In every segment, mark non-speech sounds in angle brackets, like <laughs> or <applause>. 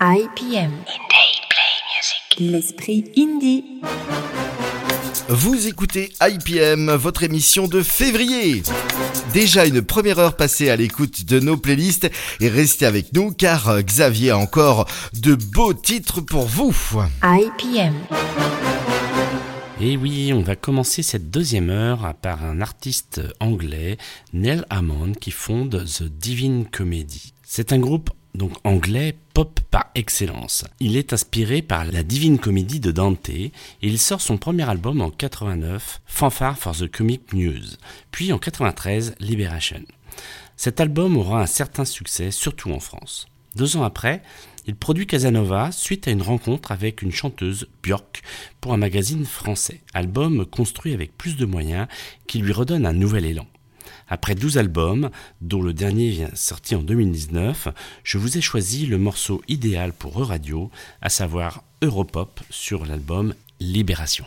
IPM. L'esprit indie. Vous écoutez IPM, votre émission de février. Déjà une première heure passée à l'écoute de nos playlists et restez avec nous car Xavier a encore de beaux titres pour vous. IPM. Et oui, on va commencer cette deuxième heure par un artiste anglais, Neil Hammond, qui fonde The Divine Comedy. C'est un groupe donc anglais pop par excellence. Il est inspiré par la Divine Comédie de Dante et il sort son premier album en 89, Fanfare for the Comic Muse, puis en 93, Liberation. Cet album aura un certain succès, surtout en France. Deux ans après, il produit Casanova suite à une rencontre avec une chanteuse, Björk, pour un magazine français. Album construit avec plus de moyens qui lui redonne un nouvel élan. Après 12 albums, dont le dernier vient sorti en 2019, je vous ai choisi le morceau idéal pour E-Radio, à savoir Europop sur l'album Libération.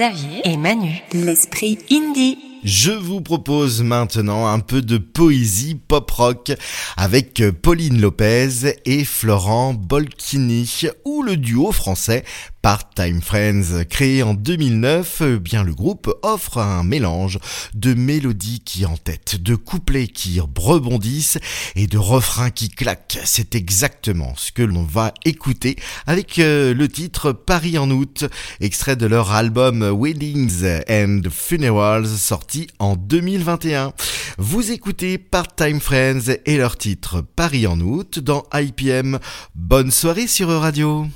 Xavier et Manu. L'esprit indie. Je vous propose maintenant un peu de poésie pop-rock avec Pauline Lopez et Florent Bolchini ou le duo français Part-Time Friends, créé en 2009, eh bien le groupe offre un mélange de mélodies qui entêtent, de couplets qui rebondissent et de refrains qui claquent. C'est exactement ce que l'on va écouter avec euh, le titre Paris en août, extrait de leur album Weddings and Funerals sorti en 2021. Vous écoutez Part-Time Friends et leur titre Paris en août dans IPM. Bonne soirée sur Radio.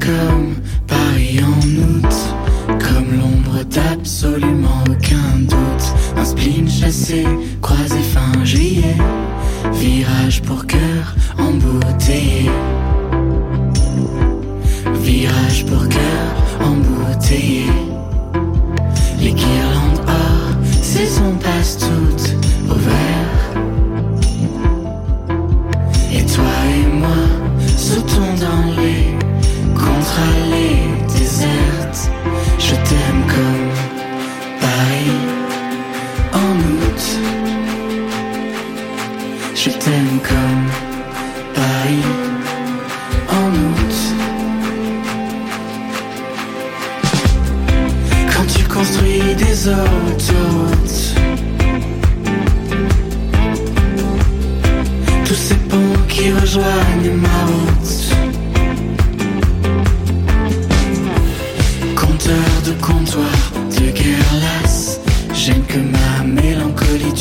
Comme Paris en août, comme l'ombre d'absolument aucun doute. Un spleen chassé, croisé fin juillet, virage pour cœur embouteillé. Virage pour cœur embouteillé. Les guirlandes or, saison passe toutes au vert. Et toi et moi, sautons dans les contre allées désertes. Je t'aime comme Paris en août. Je t'aime comme Paris en août. Quand tu construis des autoroutes. Tous ces ponts qui rejoignent ma route. De comptoir, de guerre lasse. J'aime que ma mélancolie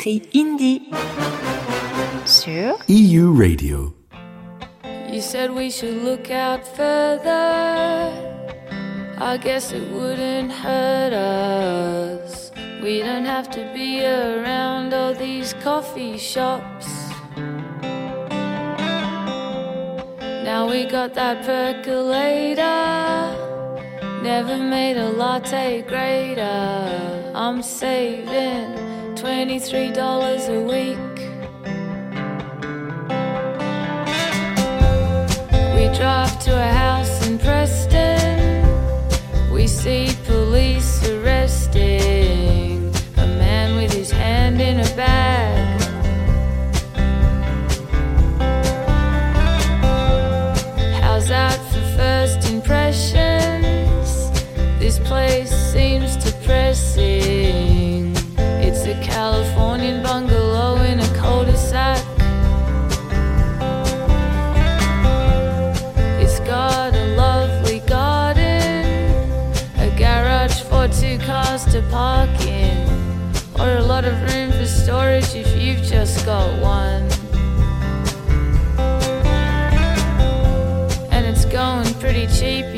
L'esprit indie. Sur EU Radio. You said we should look out further. I guess it wouldn't hurt us. We don't have to be around all these coffee shops. Now we got that percolator. Never made a latte greater. I'm saving $23 a week. We drive to a house in Preston. We see police arresting a man with his hand in a bag. How's that for first impressions? This place seems to press. Park in, or a lot of room for storage if you've just got one. And it's going pretty cheap,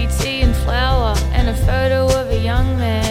coffee, tea, and flour, and a photo of a young man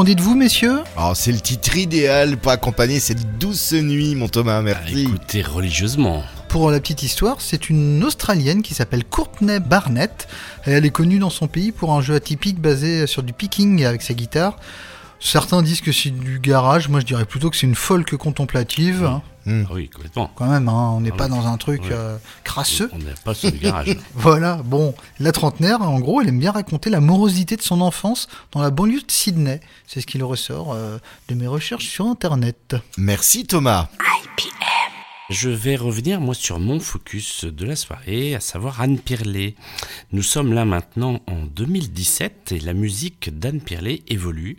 qu'en dites-vous, messieurs Oh, c'est le titre idéal pour accompagner cette douce nuit, mon Thomas, Ah, merci. écoutez religieusement. Pour la petite histoire, c'est une Australienne qui s'appelle Courtney Barnett. Elle est connue dans son pays pour un jeu atypique basé sur du picking avec sa guitare. Certains disent que c'est du garage, moi je dirais plutôt que c'est une folk contemplative. hein. Hmm. Ah oui, complètement. Quand même, hein, on n'est Ah pas oui. dans un truc euh, crasseux. On n'est pas sur le garage. <laughs> Voilà, bon, la trentenaire, en gros, elle aime bien raconter la morosité de son enfance dans la banlieue de Sydney. C'est ce qu'il ressort euh, de mes recherches sur Internet. Merci Thomas. Je vais revenir, moi, sur mon focus de la soirée, à savoir Anne Pirlet. Nous sommes là maintenant en 2017 et la musique d'Anne Pirlet évolue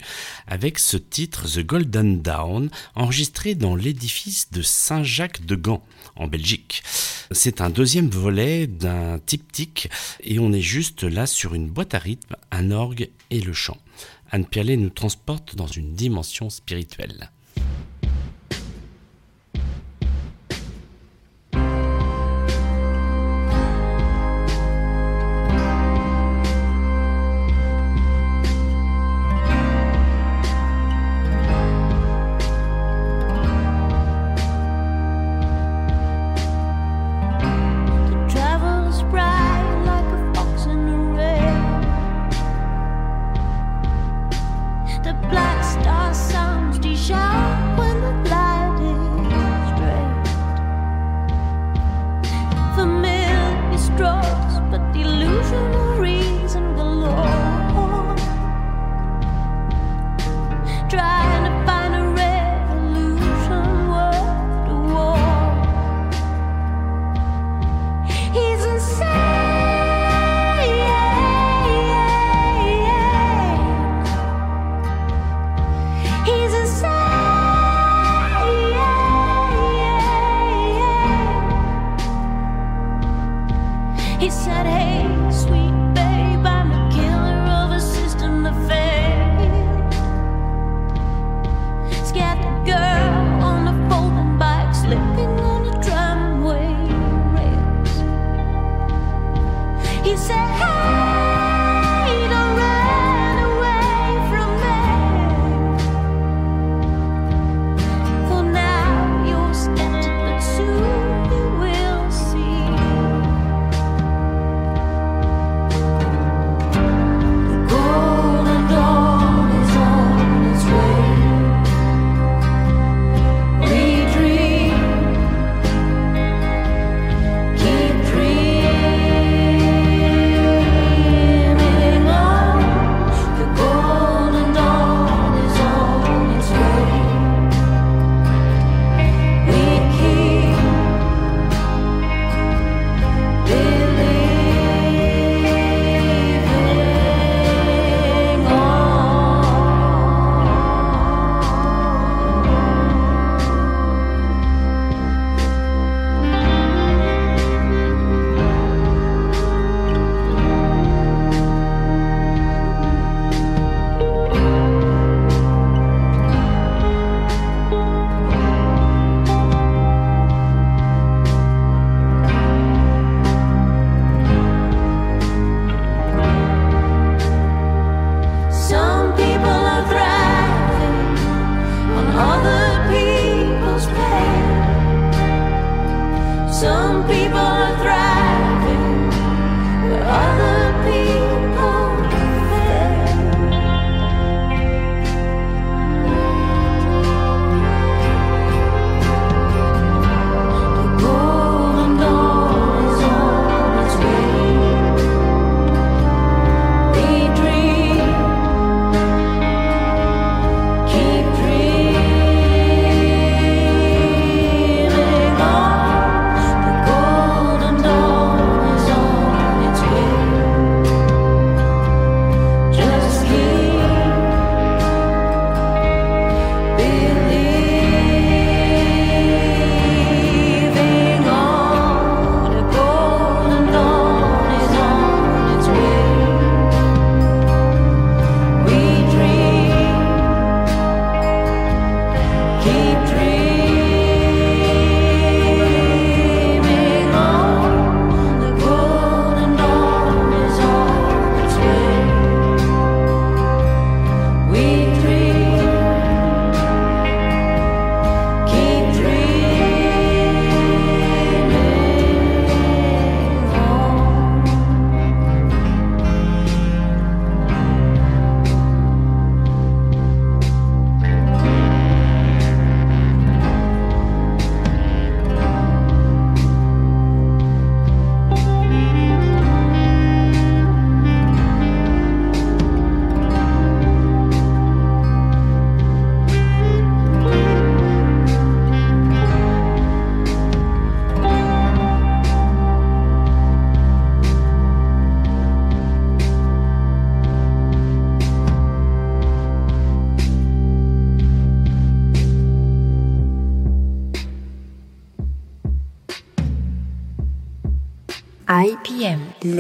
avec ce titre The Golden Dawn, enregistré dans l'édifice de Saint-Jacques de Gand, en Belgique. C'est un deuxième volet d'un triptyque et on est juste là sur une boîte à rythme, un orgue et le chant. Anne Pirlet nous transporte dans une dimension spirituelle.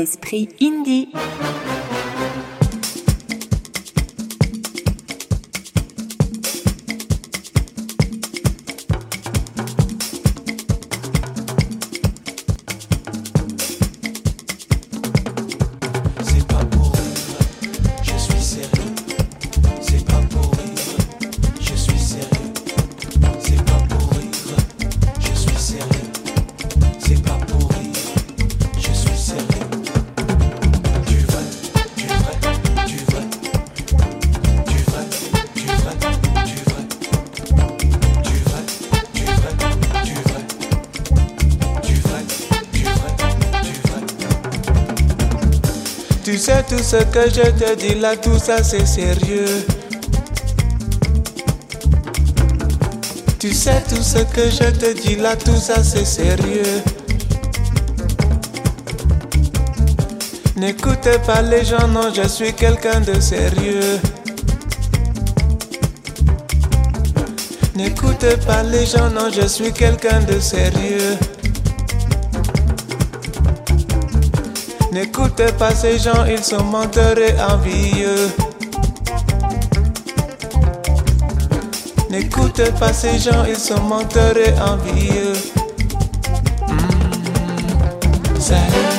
L'esprit sais tout ce que je te dis là, tout ça c'est sérieux. Tu sais tout ce que je te dis là, tout ça c'est sérieux. N'écoutez pas les gens, non, je suis quelqu'un de sérieux. N'écoutez pas les gens, non, je suis quelqu'un de sérieux. N'écoutez pas ces gens, ils sont menteurs et envieux. N'écoutez pas ces gens, ils sont menteurs et envieux. Mm.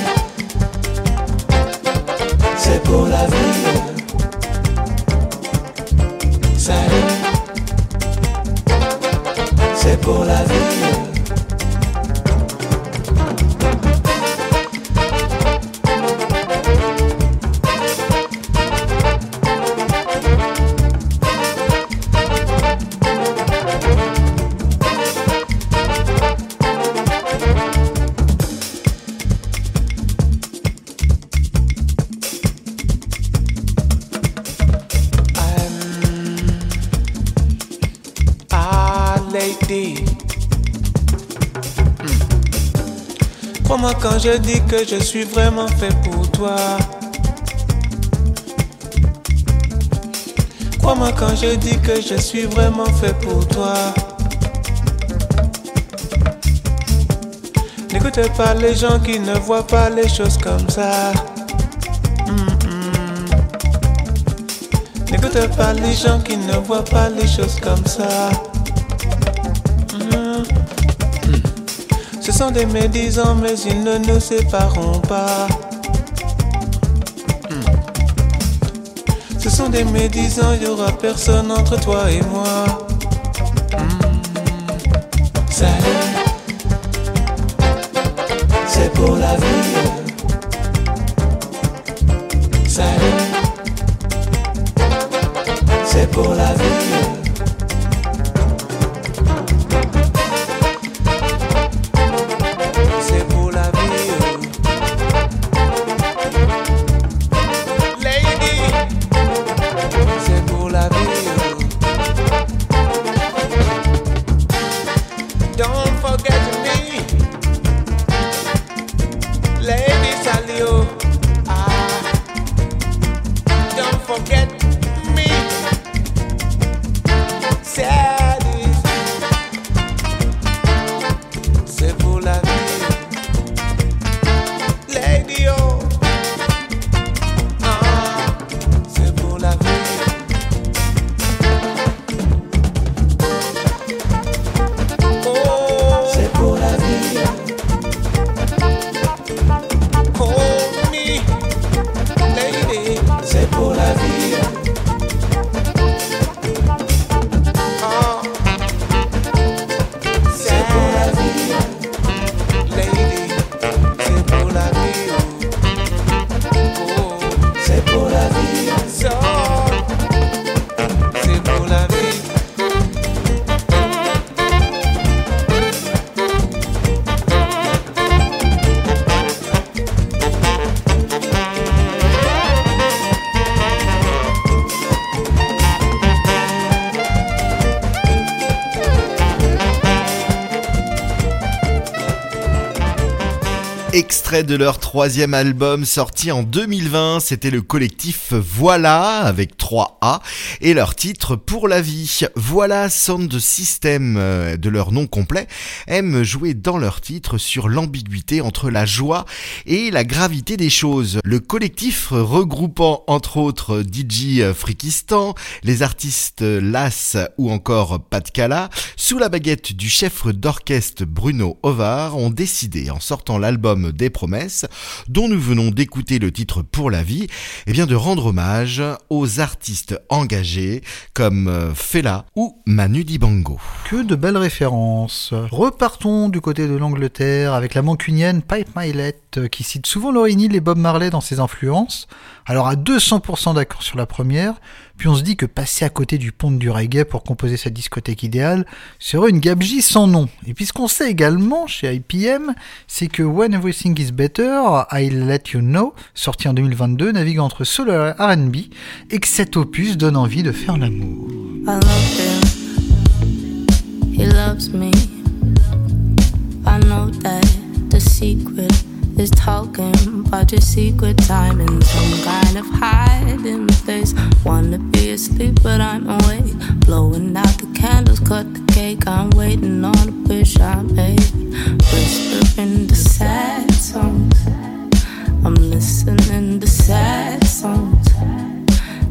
Je dis que je suis vraiment fait pour toi. Crois-moi quand je dis que je suis vraiment fait pour toi. N'écoutez pas les gens qui ne voient pas les choses comme ça. N'écoutez pas les gens qui ne voient pas les choses comme ça. Sont des médisants, mais ils ne nous sépareront pas. Mm. Ce sont des médisants, il n'y aura personne entre toi et moi. De leur troisième album sorti en 2020, c'était le collectif Voilà avec 3A et leur titre Pour la vie. Voilà Sound System euh, de leur nom complet aiment jouer dans leur titre sur l'ambiguïté entre la joie et la gravité des choses. Le collectif regroupant entre autres DJ Frikistan, les artistes Las ou encore Pat Kala, sous la baguette du chef d'orchestre Bruno Ovar, ont décidé en sortant l'album des dont nous venons d'écouter le titre pour la vie, eh bien de rendre hommage aux artistes engagés comme euh, Fela ou Manu Dibango. Que de belles références. Repartons du côté de l'Angleterre avec la mancunienne Pipe Milet euh, qui cite souvent Lauryn Hill et Bob Marley dans ses influences. Alors à 200% d'accord sur la première, puis on se dit que passer à côté du pont du reggae pour composer sa discothèque idéale serait une gabegie sans nom. Et puis ce qu'on sait également chez IPM, c'est que When Everything is Better, I'll Let You Know, sorti en 2022, navigue entre soul et R&B, et que cet opus donne envie de faire l'amour. I know that the secret is talking about your secret time in some kind of hiding place. Wanna be asleep, but I'm awake. Blowing out the candles, cut the cake. I'm waiting on a wish I made. Whispering the sad songs. I'm listening to sad songs.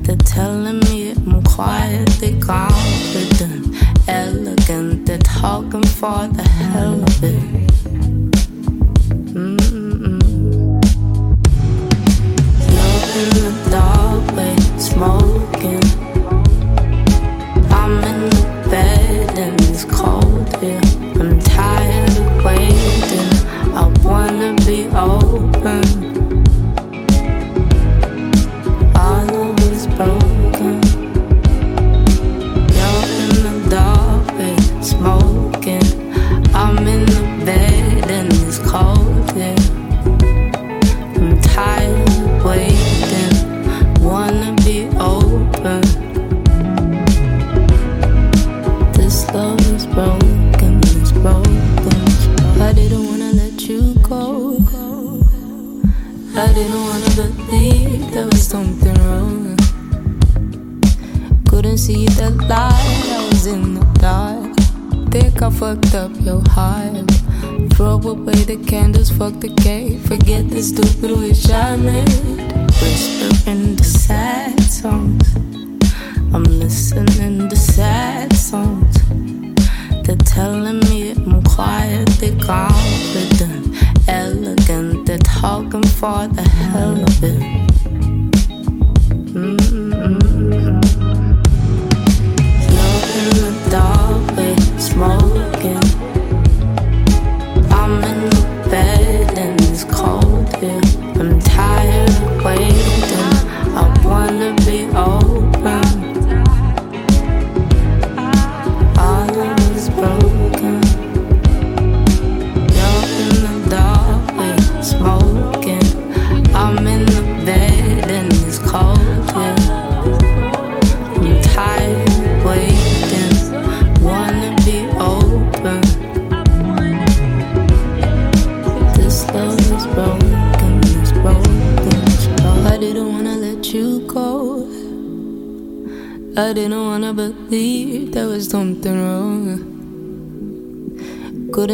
They're telling me I'm quietly confident, elegant. They're talking for the hell of it. Mm-mm.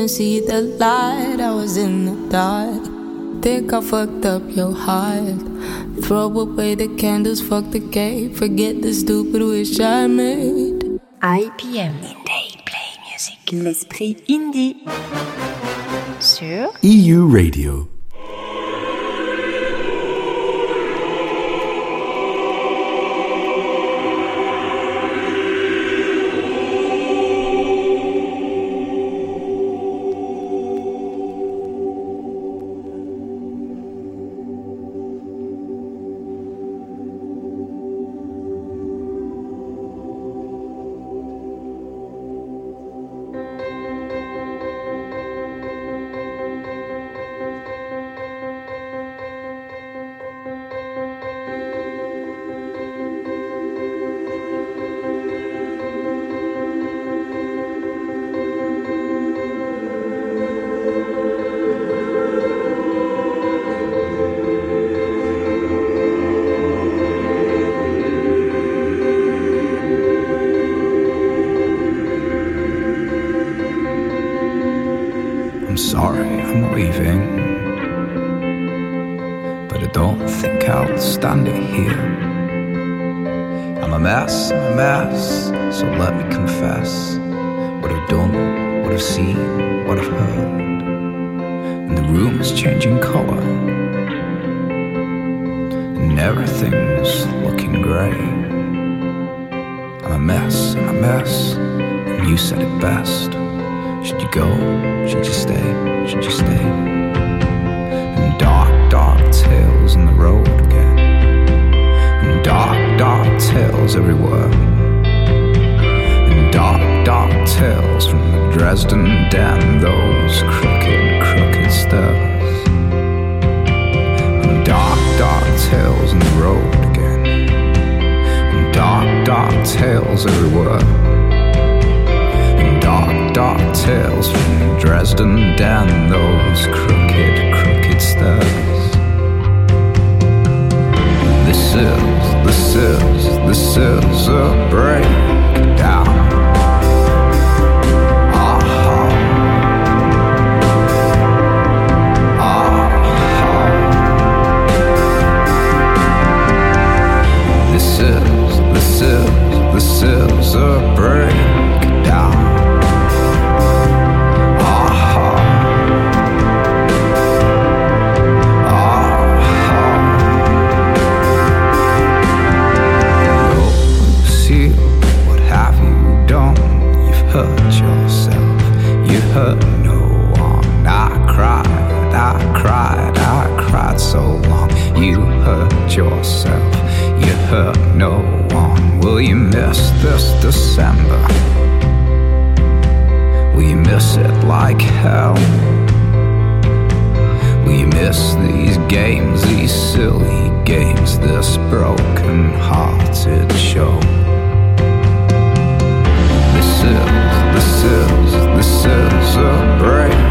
Couldn't see the light, I was in the dark. Think I fucked up your heart. Throw away the candles, fuck the cake. Forget the stupid wish I made. IPM. Indie Play Music. L'esprit indie. Sur EU Radio. But I don't think I'll stand it here. I'm a mess, I'm a mess, so let me confess what I've done, what I've seen, what I've heard. And the room is changing colour, and everything's looking grey. I'm a mess, I'm a mess, and you said it best. Should you go? Should you stay? Should you stay? Tales on the road again. And dark, dark tales everywhere. And dark, dark tales from the Dresden Den, those crooked, crooked stairs. And dark, dark tales on the road again. And dark, dark tales everywhere. Dark, dark tales from Dresden Den, those crooked, crooked stairs. Is, this is, this is a breakdown. Ah-ha. Uh-huh. Ah-ha. Uh-huh. This is, this is, this is a breakdown. Yourself. You hurt no one. Will you miss this December? Will you miss it like hell? Will you miss these games, these silly games, this broken hearted show? This is, this is, this is a breakdown.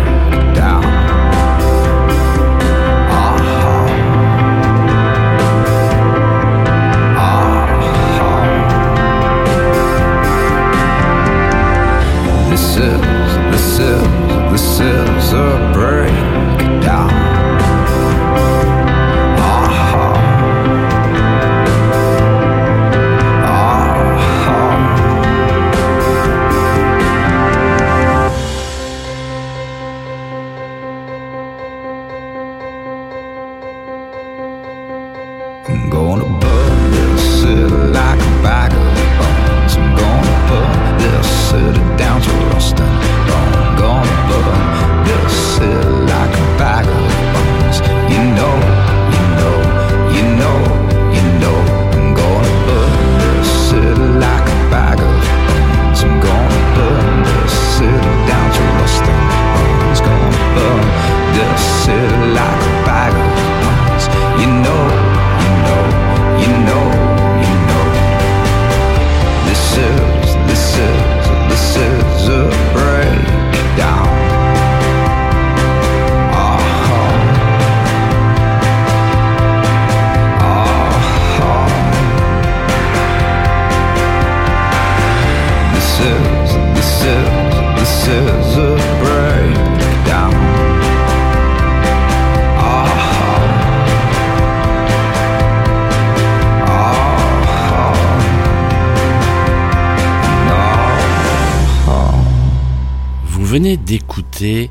Venez d'écouter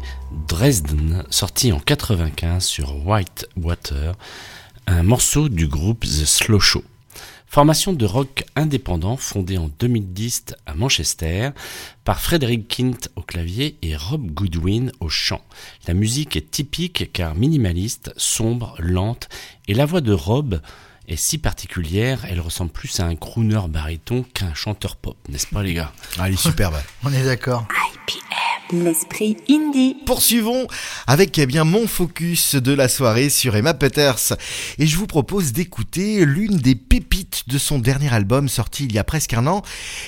Dresden, sorti en 95 sur White Water, un morceau du groupe The Slow Show. Formation de rock indépendant fondée en 2010 à Manchester par Frederick Kint au clavier et Rob Goodwin au chant. La musique est typique car minimaliste, sombre, lente et la voix de Rob est si particulière, elle ressemble plus à un crooner baryton qu'un chanteur pop, n'est-ce pas les gars? Ah, elle est superbe. On est d'accord. L'esprit indie. Poursuivons avec eh bien mon focus de la soirée sur Emma Peters et je vous propose d'écouter l'une des pépites de son dernier album sorti il y a presque un an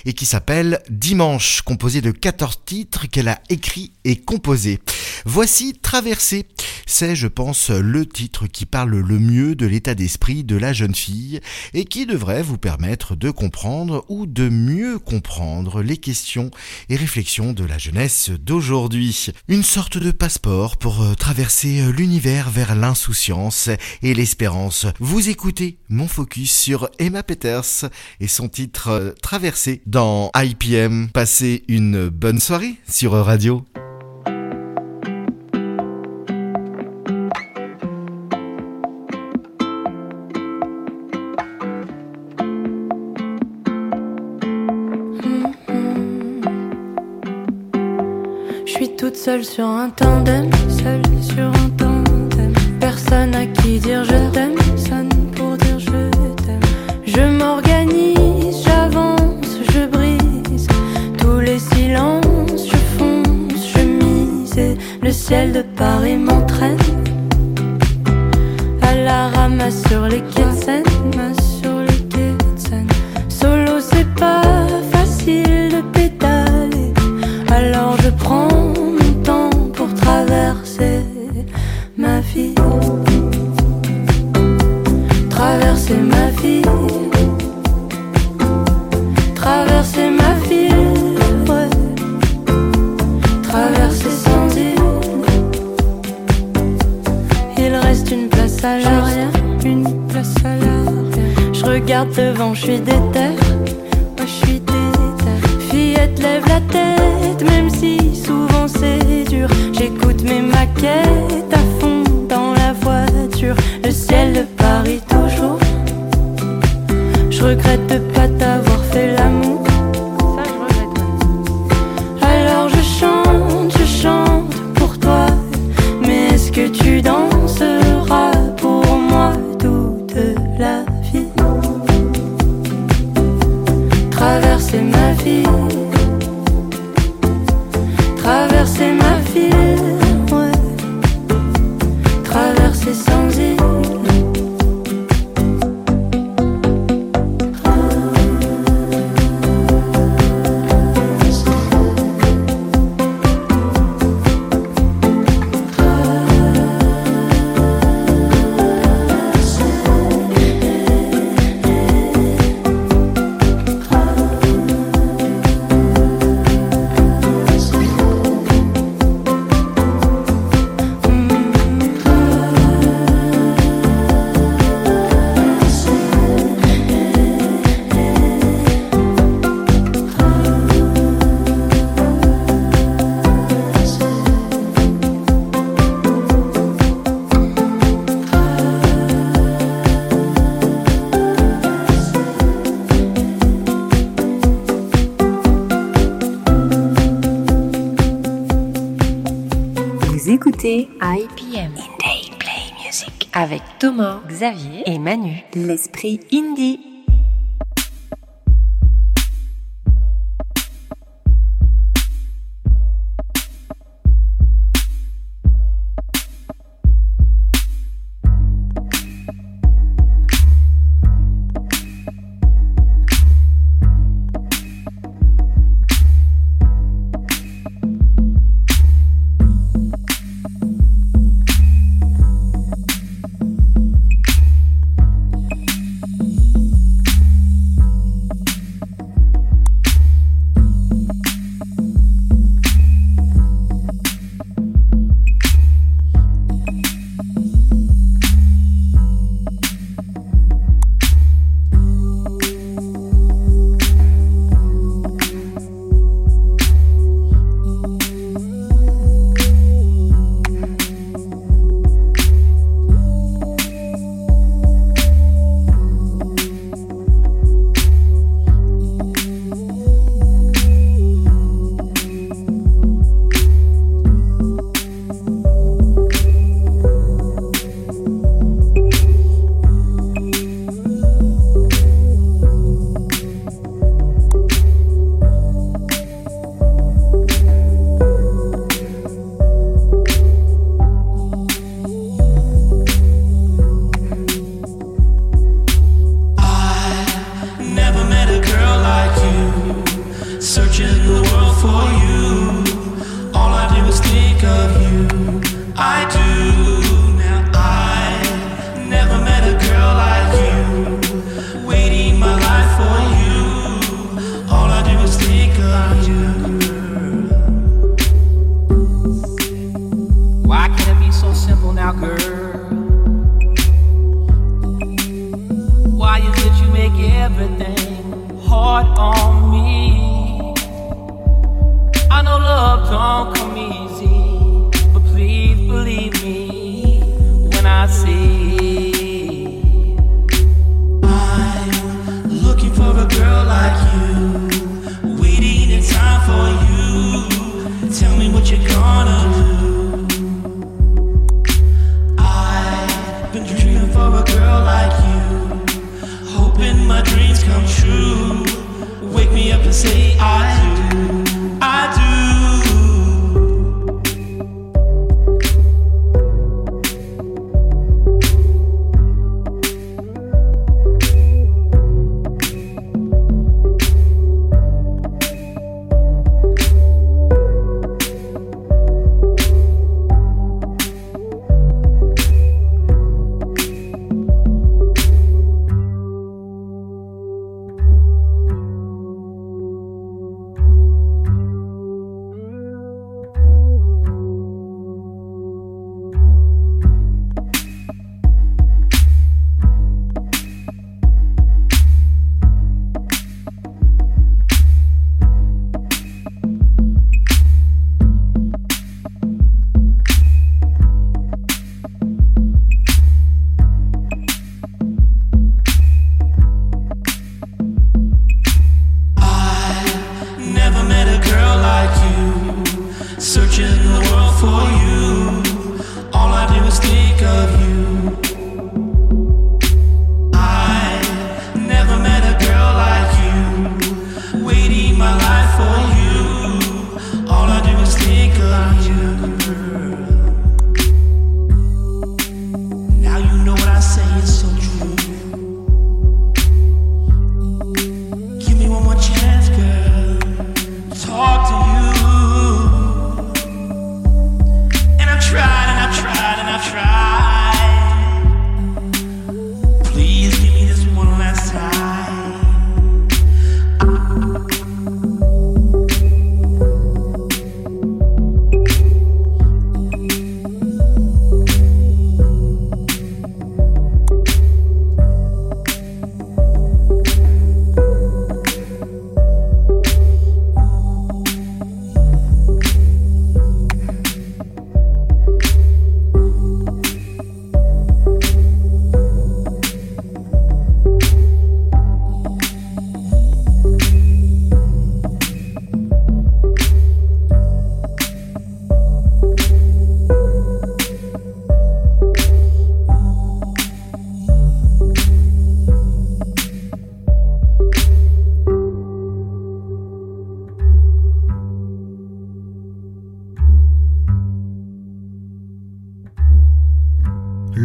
et qui s'appelle Dimanche, composé de 14 titres qu'elle a écrits et composés. Voici Traversée, c'est, je pense, le titre qui parle le mieux de l'état d'esprit de la jeune fille et qui devrait vous permettre de comprendre ou de mieux comprendre les questions et réflexions de la jeunesse d'aujourd'hui. Une sorte de passeport pour euh, traverser euh, l'univers vers l'insouciance et l'espérance. Vous écoutez mon focus sur Emma Peters et son titre euh, Traversé dans IPM. Passez une bonne soirée sur Radio. Seule sur un tandem, seule sur un tandem. Personne à qui dire je t'aime, personne pour dire je t'aime. Je m'organise, j'avance, je brise tous les silences, je fonce, je mise. Et le ciel de Paris m'entraîne à la ramasse sur les avec Thomas, Xavier et Manu. L'esprit indie.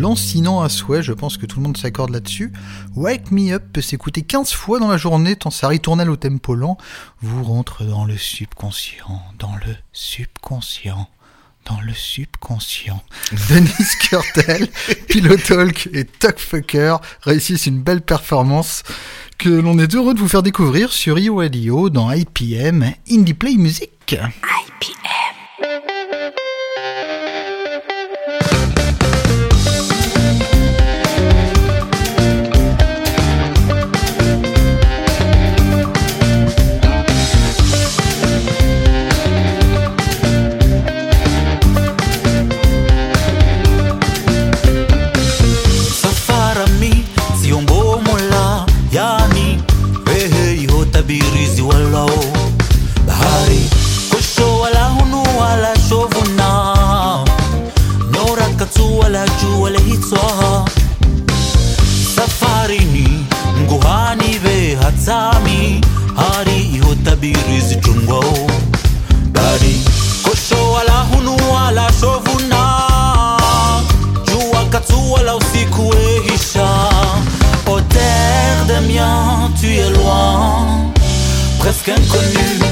Lancinant à souhait, je pense que tout le monde s'accorde là-dessus. Wake Me Up peut s'écouter 15 fois dans la journée, tant sa ritournelle au tempo lent vous rentre dans le subconscient, dans le subconscient. Dans le subconscient. <laughs> Denise Kurtel, Pilotalk et Tuckfucker réussissent une belle performance que l'on est heureux de vous faire découvrir sur Rio Radio dans IPM Indie Play Music. safarami iho tabirizi jungwao bahari kosho wala hunu wala shovuna. Jua katsu wala usiku wehisha. Ô terre des miens, tu es loin, presque inconnu.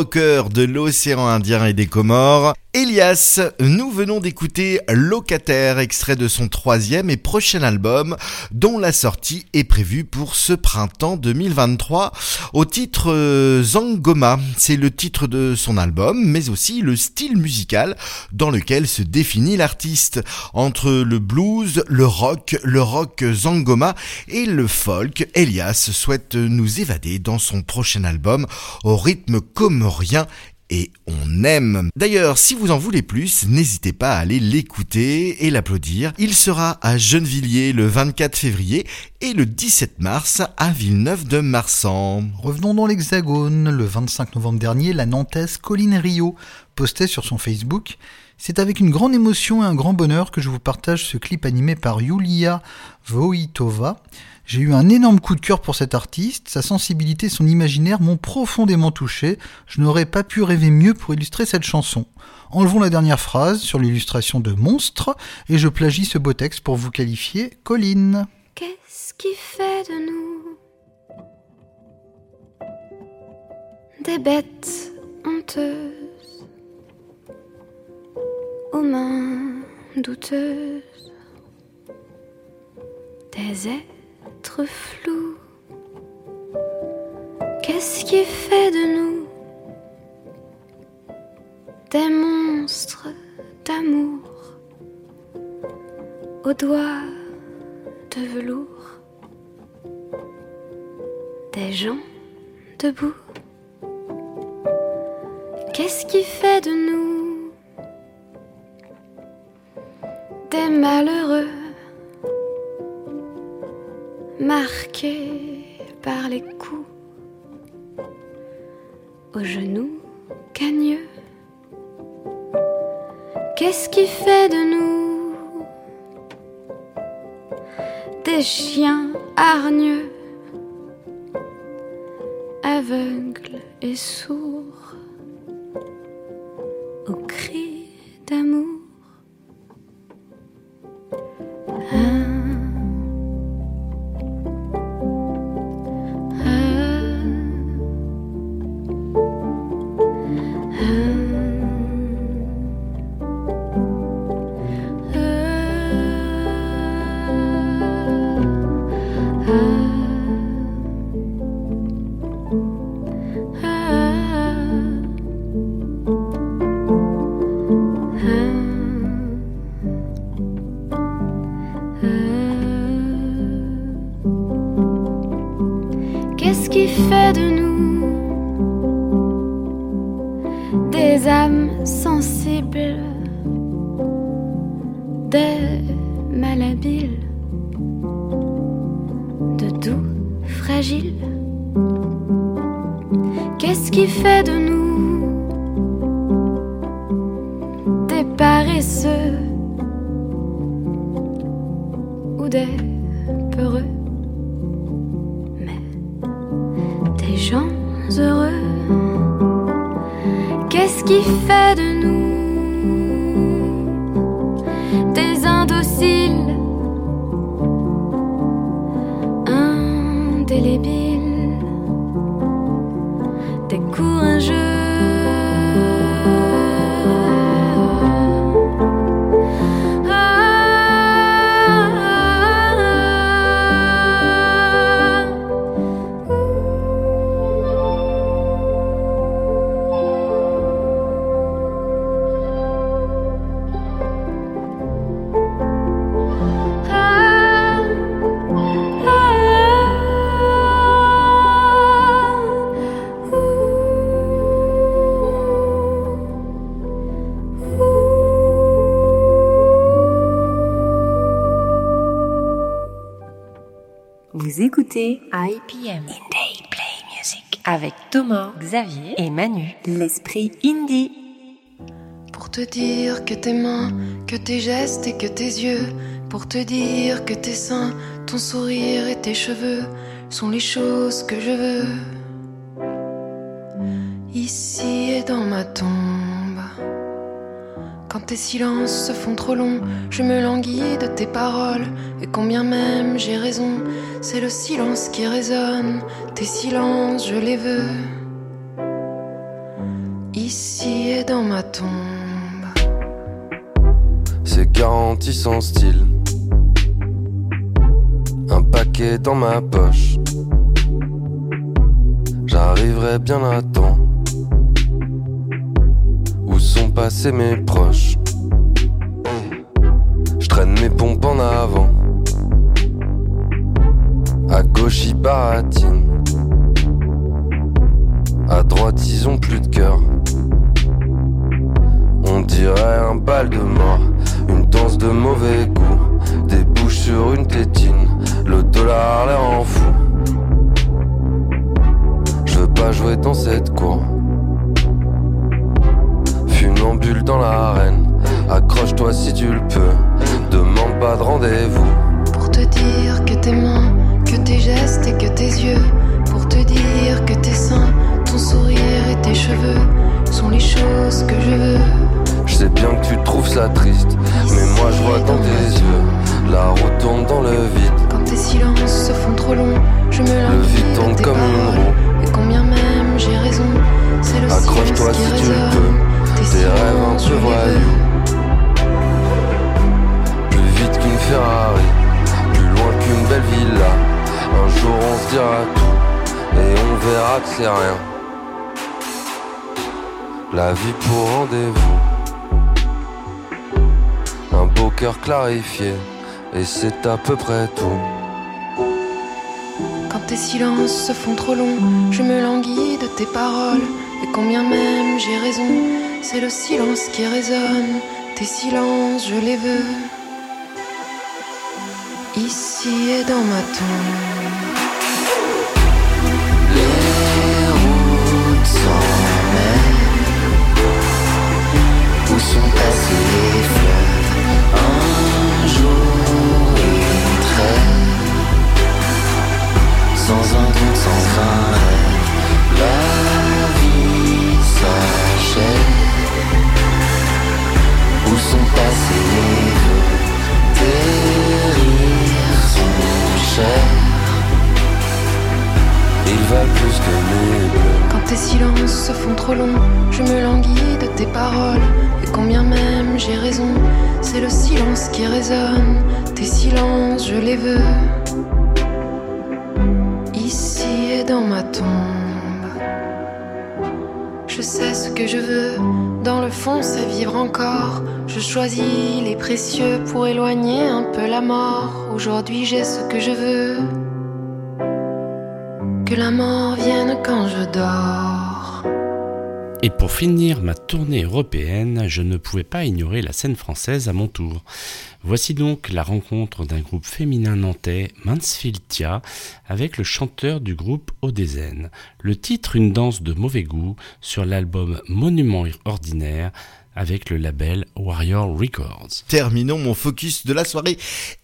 Rocker de l'océan Indien et des Comores. Elias, nous venons d'écouter Locataire, extrait de son troisième et prochain album, dont la sortie est prévue pour ce printemps 2023, au titre euh, Zangoma. C'est le titre de son album, mais aussi le style musical dans lequel se définit l'artiste. Entre le blues, le rock, le rock Zangoma et le folk, Elias souhaite nous évader dans son prochain album au rythme comorien et on aime. D'ailleurs, si vous en voulez plus, n'hésitez pas à aller l'écouter et l'applaudir. Il sera à Gennevilliers le 24 février et le 17 mars à Villeneuve de Marsan. Revenons dans l'Hexagone. Le 25 novembre dernier, la Nantaise Colline Rio postait sur son Facebook c'est avec une grande émotion et un grand bonheur que je vous partage ce clip animé par Yulia Voitova. J'ai eu un énorme coup de cœur pour cet artiste, sa sensibilité et son imaginaire m'ont profondément touché, je n'aurais pas pu rêver mieux pour illustrer cette chanson. Enlevons la dernière phrase sur l'illustration de Monstre et je plagie ce beau texte pour vous qualifier Colline. Qu'est-ce qui fait de nous des bêtes honteuses aux mains douteuses, des flous. Qu'est-ce qui fait de nous des monstres d'amour aux doigts de velours, des gens debout. Qu'est-ce qui fait de nous des malheureux? Marqués par les coups aux genoux cagneux. Qu'est-ce qui fait de nous des chiens hargneux, aveugles et sourds? De nous. Des indociles, indélébiles, écoutez IPM Indie Play Music avec Thomas, Xavier et Manu, l'esprit indie. Pour te dire que tes mains, que tes gestes et que tes yeux, pour te dire que tes seins, ton sourire et tes cheveux sont les choses que je veux. Ici et dans ma tombe. Quand tes silences se font trop longs, je me languis de tes paroles. Et combien même j'ai raison, c'est le silence qui résonne. Tes silences, je les veux. Ici et dans ma tombe. C'est garanti sans style. Un paquet dans ma poche. J'arriverai bien à temps. Passés mes proches Je traîne mes pompes en avant. À gauche, ils baratinent. À droite, ils ont plus de cœur. On dirait un bal de mort, une danse de mauvais goût. Des bouches sur une tétine, le dollar l'air en fou. Je veux pas jouer dans cette cour. Funambule dans l'arène, accroche-toi si tu le peux. Demande pas de rendez-vous. Pour te dire que tes mains, que tes gestes et que tes yeux. Pour te dire que tes seins, ton sourire et tes cheveux sont les choses que je veux. Je sais bien que tu trouves ça triste, mais moi je vois dans tes yeux. La route tourne dans le vide, Quand tes silences se font trop longs, je me le vide de tourne comme une paroles. roue. Et combien même j'ai raison, c'est le Accroche-toi si tu le peux, Tes rêves les voyous. Plus vite qu'une Ferrari, plus loin qu'une belle villa. Un jour on se dira tout, et on verra que c'est rien. La vie pour rendez-vous. Un beau cœur clarifié, et c'est à peu près tout. Quand tes silences se font trop longs, je me languis de tes paroles. Et combien même j'ai raison, c'est le silence qui résonne. Tes silences, je les veux. Ici et dans ma tombe. Les routes s'emmènent Où sont passés les fleuves Un jour ils traînent Sans un doute, sans un rêve La vie s'achève se font trop longs, je me languis de tes paroles. Et combien même j'ai raison, c'est le silence qui résonne. Tes silences, je les veux. Ici et dans ma tombe. Je sais ce que je veux, dans le fond c'est vivre encore. Je choisis les précieux pour éloigner un peu la mort. Aujourd'hui j'ai ce que je veux. Que la mort vienne quand je dors. Et pour finir ma tournée européenne, je ne pouvais pas ignorer la scène française à mon tour. Voici donc la rencontre d'un groupe féminin nantais, Mansfieldia, avec le chanteur du groupe Odezen. Le titre Une danse de mauvais goût sur l'album Monument ordinaire avec le label Warrior Records. Terminons mon focus de la soirée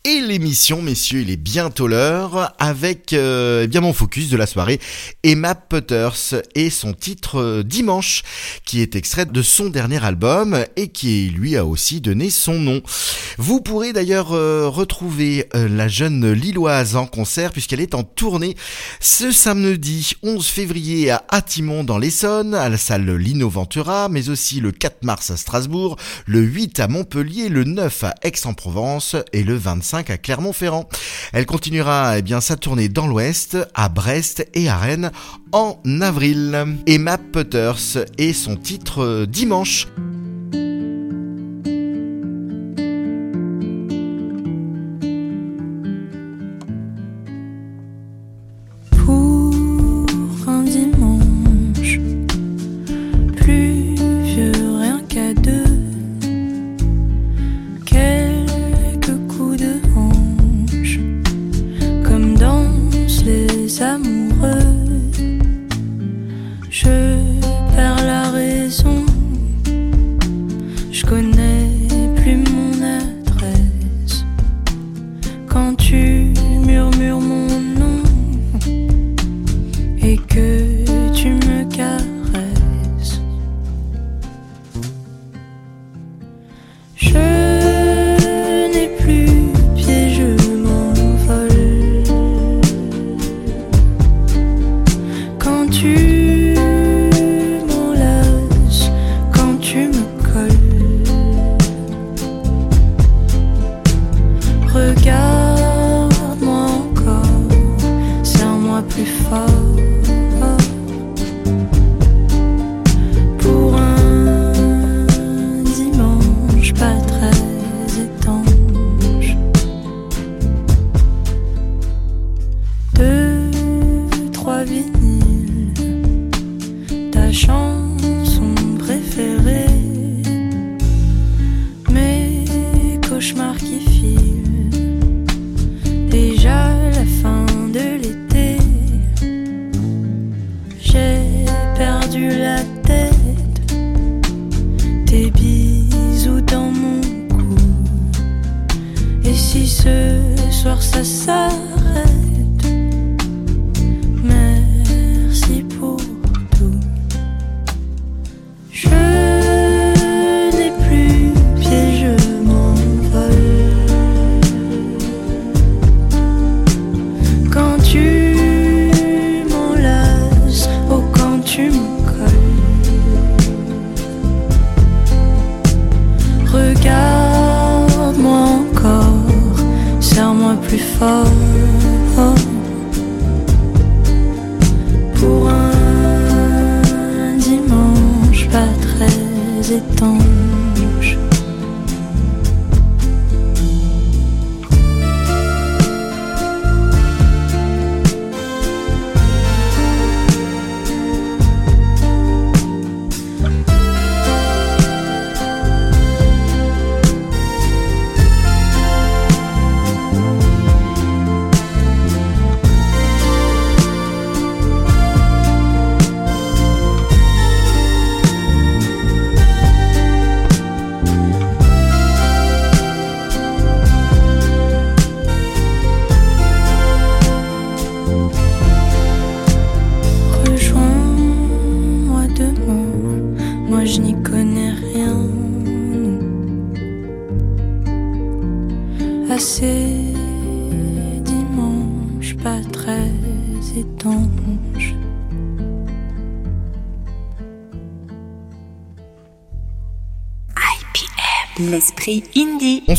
et l'émission, messieurs, il est bientôt l'heure, avec euh, eh bien mon focus de la soirée, Emma Putters et son titre euh, Dimanche, qui est extrait de son dernier album et qui lui a aussi donné son nom. Vous pourrez d'ailleurs euh, retrouver la jeune Lilloise en concert puisqu'elle est en tournée ce samedi 11 février à Attimon dans l'Essonne, à la salle Lino Ventura, mais aussi le 4 mars à Strasbourg, le 8 à Montpellier, le 9 à Aix-en-Provence et le 25 à Clermont-Ferrand. Elle continuera eh bien sa tournée dans l'Ouest, à Brest et à Rennes en avril. Emma Putters et son titre euh, Dimanche.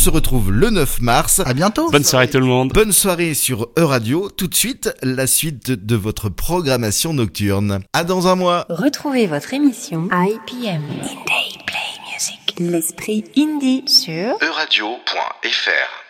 se retrouve le 9 mars. À bientôt. Bonne soirée tout le monde. Bonne soirée sur E-Radio. Tout de suite, la suite de votre programmation nocturne. À dans un mois. Retrouvez votre émission IPM. Indie Play Music. L'esprit indie sur euradio.fr.